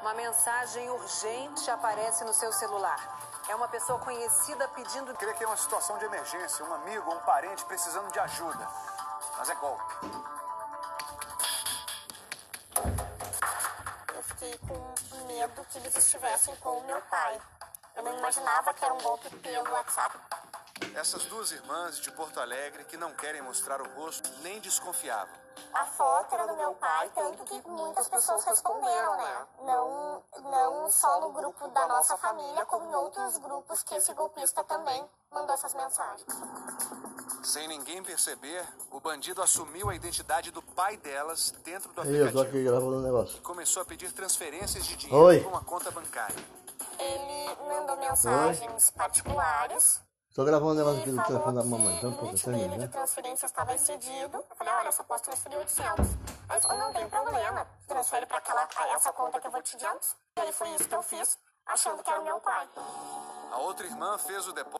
Uma mensagem urgente aparece no seu celular. É uma pessoa conhecida pedindo. Queria que é uma situação de emergência, um amigo ou um parente precisando de ajuda. Mas é golpe. Eu fiquei com medo que eles estivessem com o meu pai. Eu não imaginava que era um golpe pelo WhatsApp. Essas duas irmãs de Porto Alegre que não querem mostrar o rosto nem desconfiavam. A foto era do meu pai, tanto que muitas pessoas responderam, né? Não, não só no grupo da nossa família, como em outros grupos que esse golpista também mandou essas mensagens. Sem ninguém perceber, o bandido assumiu a identidade do pai delas dentro do aplicativo. aqui gravando um negócio. E começou a pedir transferências de dinheiro Oi. para uma conta bancária. Ele mandou mensagens particulares Tô gravando um negócio aqui do telefone da mamãe. Então, o pô, limite você dele né? de transferência estava excedido. Eu falei, olha, eu só posso transferir 800. Aí ele falou, não tem problema, transfere para aquela, essa conta que eu vou te dar. E aí foi isso que eu fiz, achando que era o meu pai. A outra irmã fez o depósito